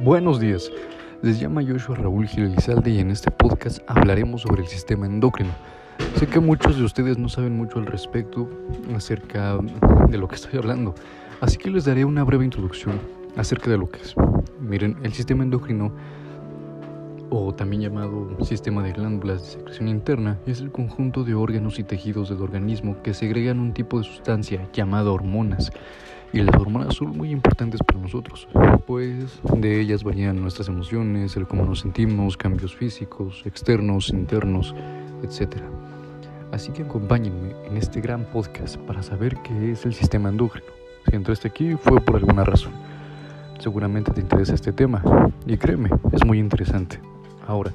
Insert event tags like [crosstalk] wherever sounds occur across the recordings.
Buenos días, les llama Joshua Raúl Gilizalde y en este podcast hablaremos sobre el sistema endocrino. Sé que muchos de ustedes no saben mucho al respecto acerca de lo que estoy hablando, así que les daré una breve introducción acerca de lo que es. Miren, el sistema endocrino, o también llamado sistema de glándulas de secreción interna, es el conjunto de órganos y tejidos del organismo que segregan un tipo de sustancia llamada hormonas y las hormonas son muy importantes para nosotros, pues de ellas varían nuestras emociones, el cómo nos sentimos, cambios físicos, externos, internos, etc. Así que acompáñenme en este gran podcast para saber qué es el sistema endocrino. Si entraste aquí fue por alguna razón. Seguramente te interesa este tema y créeme, es muy interesante. Ahora,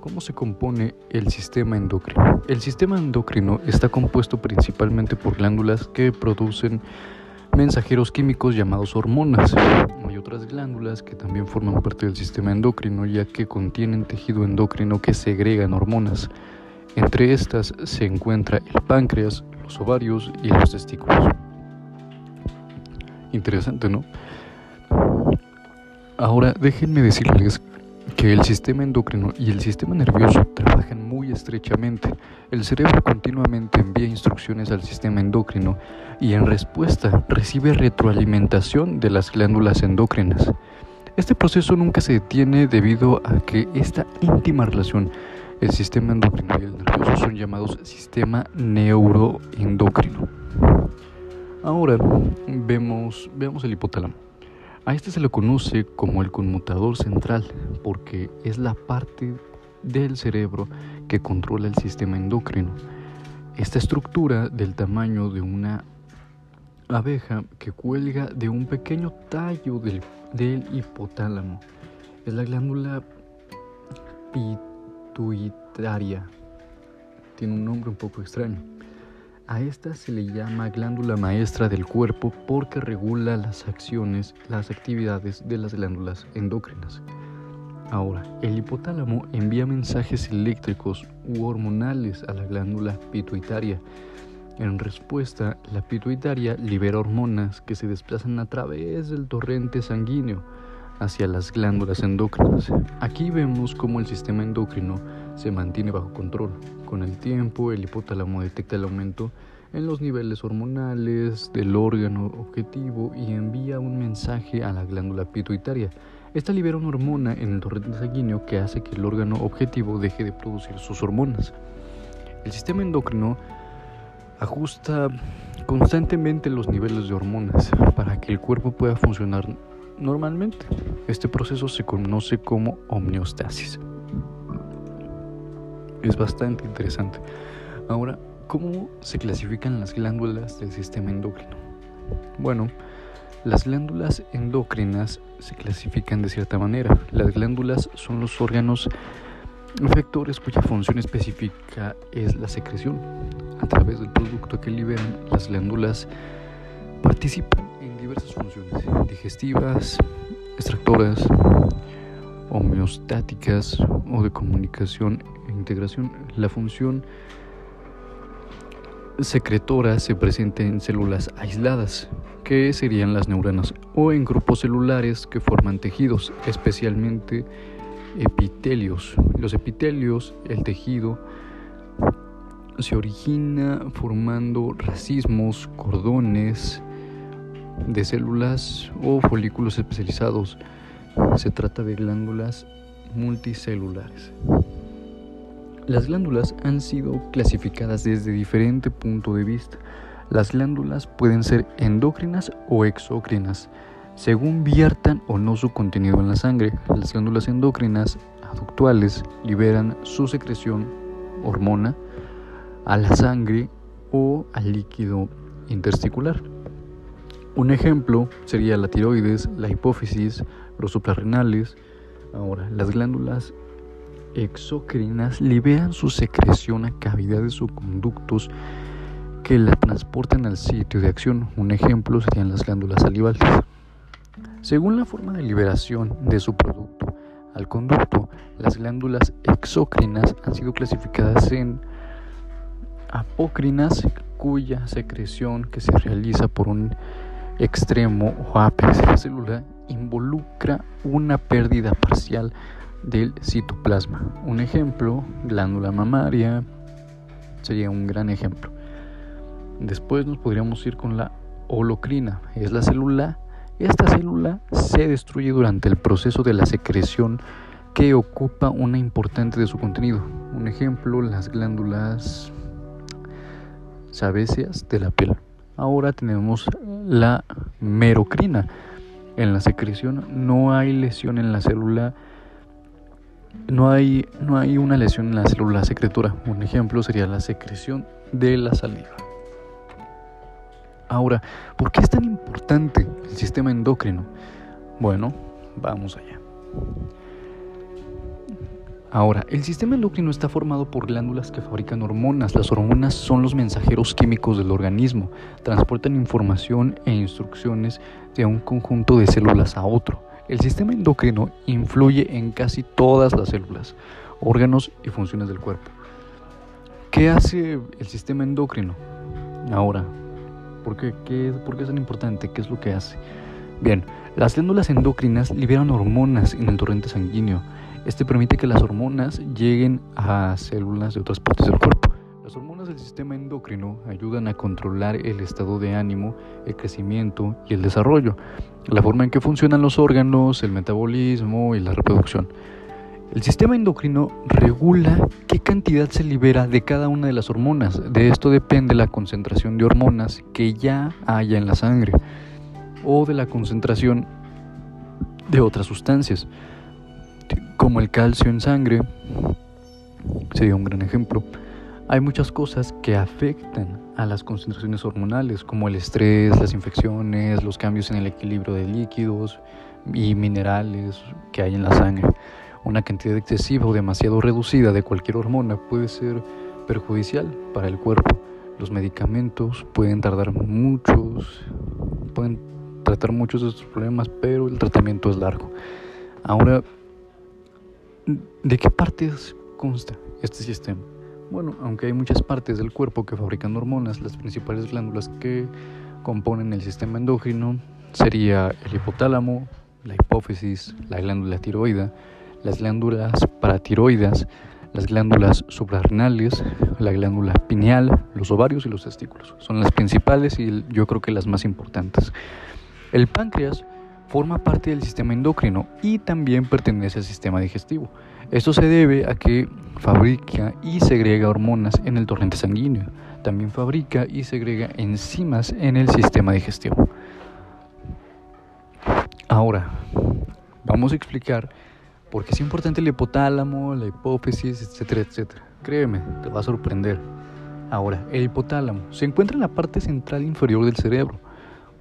¿cómo se compone el sistema endocrino? El sistema endocrino está compuesto principalmente por glándulas que producen mensajeros químicos llamados hormonas. Hay otras glándulas que también forman parte del sistema endocrino ya que contienen tejido endocrino que segregan hormonas. Entre estas se encuentra el páncreas, los ovarios y los testículos. Interesante, ¿no? Ahora déjenme decirles que el sistema endocrino y el sistema nervioso trabajan muy estrechamente. El cerebro continuamente envía instrucciones al sistema endocrino y en respuesta recibe retroalimentación de las glándulas endocrinas. Este proceso nunca se detiene debido a que esta íntima relación, el sistema endocrino y el nervioso, son llamados sistema neuroendocrino. Ahora vemos, veamos el hipotálamo. A este se le conoce como el conmutador central porque es la parte del cerebro que controla el sistema endocrino. Esta estructura del tamaño de una abeja que cuelga de un pequeño tallo del, del hipotálamo. Es la glándula pituitaria. Tiene un nombre un poco extraño. A esta se le llama glándula maestra del cuerpo porque regula las acciones, las actividades de las glándulas endocrinas. Ahora, el hipotálamo envía mensajes eléctricos u hormonales a la glándula pituitaria. En respuesta, la pituitaria libera hormonas que se desplazan a través del torrente sanguíneo hacia las glándulas endocrinas. Aquí vemos cómo el sistema endocrino se mantiene bajo control. Con el tiempo, el hipotálamo detecta el aumento en los niveles hormonales del órgano objetivo y envía un mensaje a la glándula pituitaria. Esta libera una hormona en el torrente sanguíneo que hace que el órgano objetivo deje de producir sus hormonas. El sistema endocrino ajusta constantemente los niveles de hormonas para que el cuerpo pueda funcionar normalmente. Este proceso se conoce como homeostasis. Es bastante interesante. Ahora, ¿cómo se clasifican las glándulas del sistema endocrino? Bueno, las glándulas endocrinas se clasifican de cierta manera. Las glándulas son los órganos efectores cuya función específica es la secreción. A través del producto que liberan, las glándulas participan diversas funciones digestivas, extractoras, homeostáticas o de comunicación e integración. La función secretora se presenta en células aisladas, que serían las neuronas, o en grupos celulares que forman tejidos, especialmente epitelios. Los epitelios, el tejido, se origina formando racismos, cordones de células o folículos especializados se trata de glándulas multicelulares. Las glándulas han sido clasificadas desde diferente punto de vista. Las glándulas pueden ser endócrinas o exócrinas, según viertan o no su contenido en la sangre. Las glándulas endócrinas aductuales liberan su secreción, hormona, a la sangre o al líquido intersticular. Un ejemplo sería la tiroides, la hipófisis, los suprarrenales. Ahora, las glándulas exocrinas liberan su secreción a cavidades o conductos que la transportan al sitio de acción. Un ejemplo serían las glándulas salivales. Según la forma de liberación de su producto al conducto, las glándulas exócrinas han sido clasificadas en apócrinas, cuya secreción que se realiza por un extremo o ápice de la célula involucra una pérdida parcial del citoplasma. Un ejemplo, glándula mamaria, sería un gran ejemplo. Después nos podríamos ir con la holocrina, es la célula. Esta célula se destruye durante el proceso de la secreción que ocupa una importante de su contenido. Un ejemplo, las glándulas sabéceas de la piel. Ahora tenemos la merocrina. En la secreción no hay lesión en la célula no hay, no hay una lesión en la célula secretora. Un ejemplo sería la secreción de la saliva. Ahora, ¿por qué es tan importante el sistema endocrino? Bueno, vamos allá. Ahora, el sistema endocrino está formado por glándulas que fabrican hormonas. Las hormonas son los mensajeros químicos del organismo, transportan información e instrucciones de un conjunto de células a otro. El sistema endocrino influye en casi todas las células, órganos y funciones del cuerpo. ¿Qué hace el sistema endocrino? Ahora, ¿por qué, ¿por qué es tan importante? ¿Qué es lo que hace? Bien, las glándulas endocrinas liberan hormonas en el torrente sanguíneo. Este permite que las hormonas lleguen a células de otras partes del cuerpo. Las hormonas del sistema endocrino ayudan a controlar el estado de ánimo, el crecimiento y el desarrollo, la forma en que funcionan los órganos, el metabolismo y la reproducción. El sistema endocrino regula qué cantidad se libera de cada una de las hormonas. De esto depende la concentración de hormonas que ya haya en la sangre o de la concentración de otras sustancias, como el calcio en sangre, sería un gran ejemplo hay muchas cosas que afectan a las concentraciones hormonales, como el estrés, las infecciones, los cambios en el equilibrio de líquidos y minerales que hay en la sangre. Una cantidad excesiva o demasiado reducida de cualquier hormona puede ser perjudicial para el cuerpo. Los medicamentos pueden tardar muchos, pueden tratar muchos de estos problemas, pero el tratamiento es largo. Ahora, ¿de qué partes consta este sistema? Bueno, aunque hay muchas partes del cuerpo que fabrican hormonas, las principales glándulas que componen el sistema endocrino sería el hipotálamo, la hipófisis, la glándula tiroide, las glándulas paratiroides, las glándulas suprarrenales, la glándula pineal, los ovarios y los testículos. Son las principales y yo creo que las más importantes. El páncreas forma parte del sistema endocrino y también pertenece al sistema digestivo. Esto se debe a que fabrica y segrega hormonas en el torrente sanguíneo. También fabrica y segrega enzimas en el sistema digestivo. Ahora, vamos a explicar por qué es importante el hipotálamo, la hipófisis, etcétera, etcétera. Créeme, te va a sorprender. Ahora, el hipotálamo se encuentra en la parte central inferior del cerebro.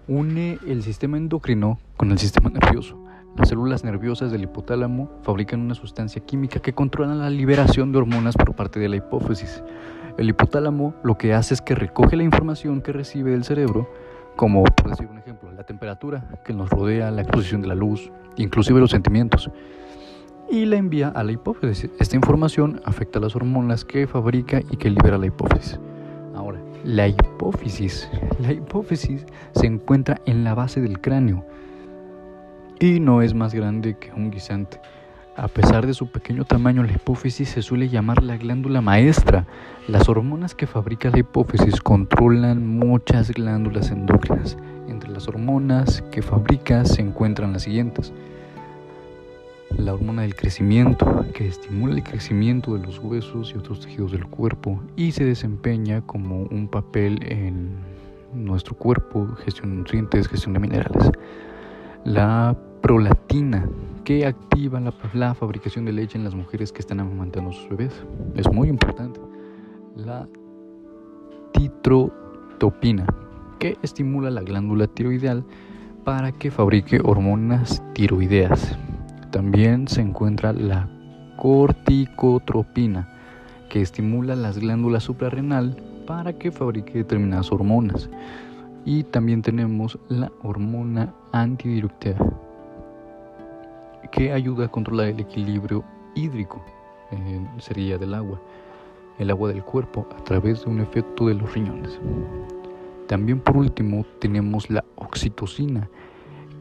Une el sistema endocrino con el sistema nervioso. Las células nerviosas del hipotálamo fabrican una sustancia química que controla la liberación de hormonas por parte de la hipófisis. El hipotálamo lo que hace es que recoge la información que recibe del cerebro, como por decir un ejemplo, la temperatura que nos rodea, la exposición de la luz, inclusive los sentimientos, y la envía a la hipófisis. Esta información afecta a las hormonas que fabrica y que libera la hipófisis. La hipófisis, la hipófisis se encuentra en la base del cráneo y no es más grande que un guisante. A pesar de su pequeño tamaño, la hipófisis se suele llamar la glándula maestra. Las hormonas que fabrica la hipófisis controlan muchas glándulas endócrinas. Entre las hormonas que fabrica se encuentran las siguientes. La hormona del crecimiento, que estimula el crecimiento de los huesos y otros tejidos del cuerpo y se desempeña como un papel en nuestro cuerpo, gestión de nutrientes, gestión de minerales. La prolatina que activa la, fabricación de leche en las mujeres que están amamantando a sus bebés. Es muy importante. La titrotopina que estimula la glándula tiroideal para que fabrique hormonas tiroideas. También se encuentra la corticotropina que estimula las glándulas suprarrenal para que fabrique determinadas hormonas. Y también tenemos la hormona antidiurética que ayuda a controlar el equilibrio hídrico, eh, sería del agua, el agua del cuerpo a través de un efecto de los riñones. También por último tenemos la oxitocina,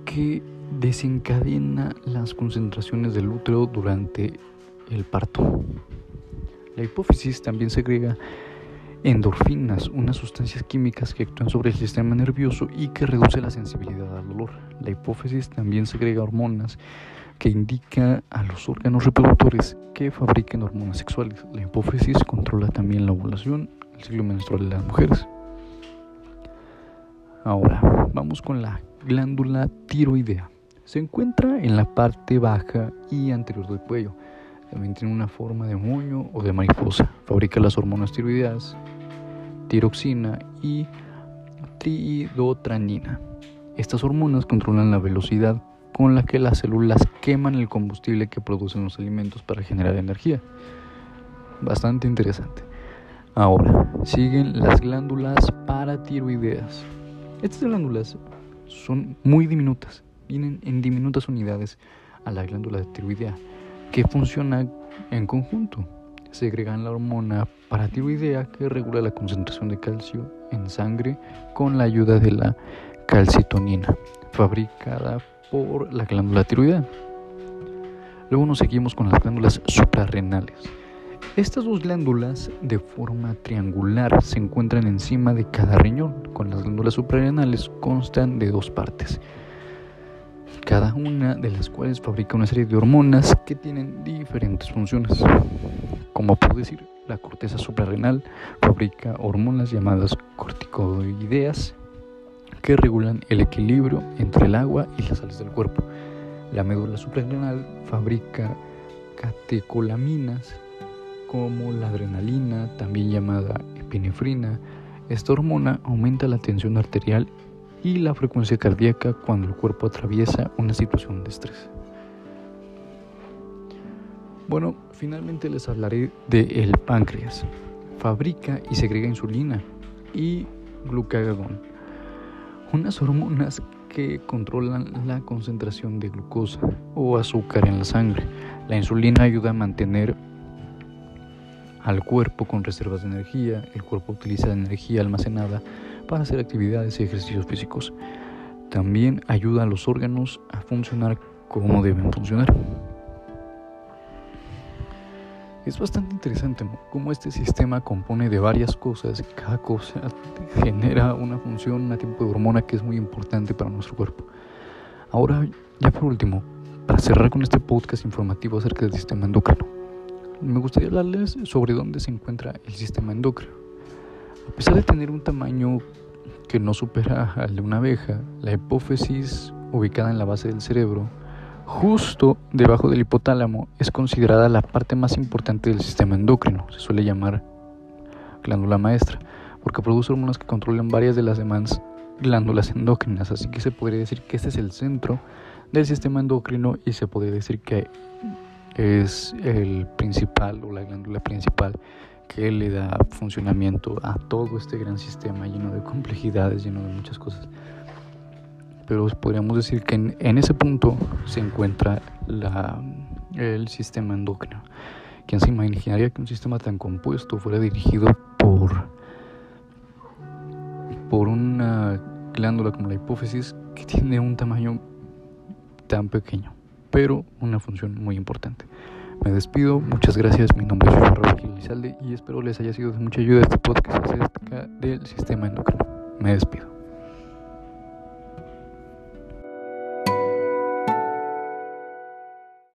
que desencadena las concentraciones del útero durante el parto. La hipófisis también segrega endorfinas, unas sustancias químicas que actúan sobre el sistema nervioso y que reduce la sensibilidad al dolor. La hipófisis también segrega hormonas que indica a los órganos reproductores que fabriquen hormonas sexuales. La hipófisis controla también la ovulación, el ciclo menstrual de las mujeres. Ahora, vamos con la glándula tiroidea. Se encuentra en la parte baja y anterior del cuello. También tiene una forma de moño o de mariposa. Fabrica las hormonas tiroideas, tiroxina y triidotranina. Estas hormonas controlan la velocidad con la que las células queman el combustible que producen los alimentos para generar energía. Bastante interesante. Ahora, siguen las glándulas paratiroideas. Estas glándulas son muy diminutas, vienen en diminutas unidades a la glándula tiroidea, que funciona en conjunto. Segregan la hormona paratiroidea que regula la concentración de calcio en sangre con la ayuda de la calcitonina, fabricada por la glándula tiroidea. Luego nos seguimos con las glándulas suprarrenales. Estas dos glándulas de forma triangular se encuentran encima de cada riñón, con las glándulas suprarrenales constan de dos partes, cada una de las cuales fabrica una serie de hormonas que tienen diferentes funciones. Como puedo decir, la corteza suprarrenal fabrica hormonas llamadas corticoideas que regulan el equilibrio entre el agua y las sales del cuerpo. La médula suprarrenal fabrica catecolaminas como la adrenalina, también llamada epinefrina. Esta hormona aumenta la tensión arterial y la frecuencia cardíaca cuando el cuerpo atraviesa una situación de estrés. Bueno, finalmente les hablaré del páncreas. Fabrica y segrega insulina y glucagón, unas hormonas que controlan la concentración de glucosa o azúcar en la sangre. La insulina ayuda a mantener al cuerpo con reservas de energía. El cuerpo utiliza energía almacenada para hacer actividades y ejercicios físicos. También ayuda a los órganos a funcionar como deben funcionar. Es bastante interesante cómo este sistema compone de varias cosas. Cada cosa [laughs] genera una función, un tipo de hormona que es muy importante para nuestro cuerpo. Ahora, ya por último, para cerrar con este podcast informativo acerca del sistema endocrino me gustaría hablarles sobre dónde se encuentra el sistema endocrino. A pesar de tener un tamaño que no supera al de una abeja, la hipófisis, ubicada en la base del cerebro, justo debajo del hipotálamo, es considerada la parte más importante del sistema endocrino. Se suele llamar glándula maestra, porque produce hormonas que controlan varias de las demás glándulas endócrinas. Así que se podría decir que este es el centro del sistema endocrino y se podría decir que es el principal o la glándula principal que le da funcionamiento a todo este gran sistema lleno de complejidades, lleno de muchas cosas. Pero podríamos decir que en, ese punto se encuentra la, el sistema endocrino. ¿Quién se imaginaría que un sistema tan compuesto fuera dirigido por, por una glándula como la hipófisis que tiene un tamaño tan pequeño? pero una función muy importante. Me despido, muchas gracias, mi nombre es Raúl Gilizalde y espero les haya sido de mucha ayuda este podcast acerca del sistema endocrino. Me despido.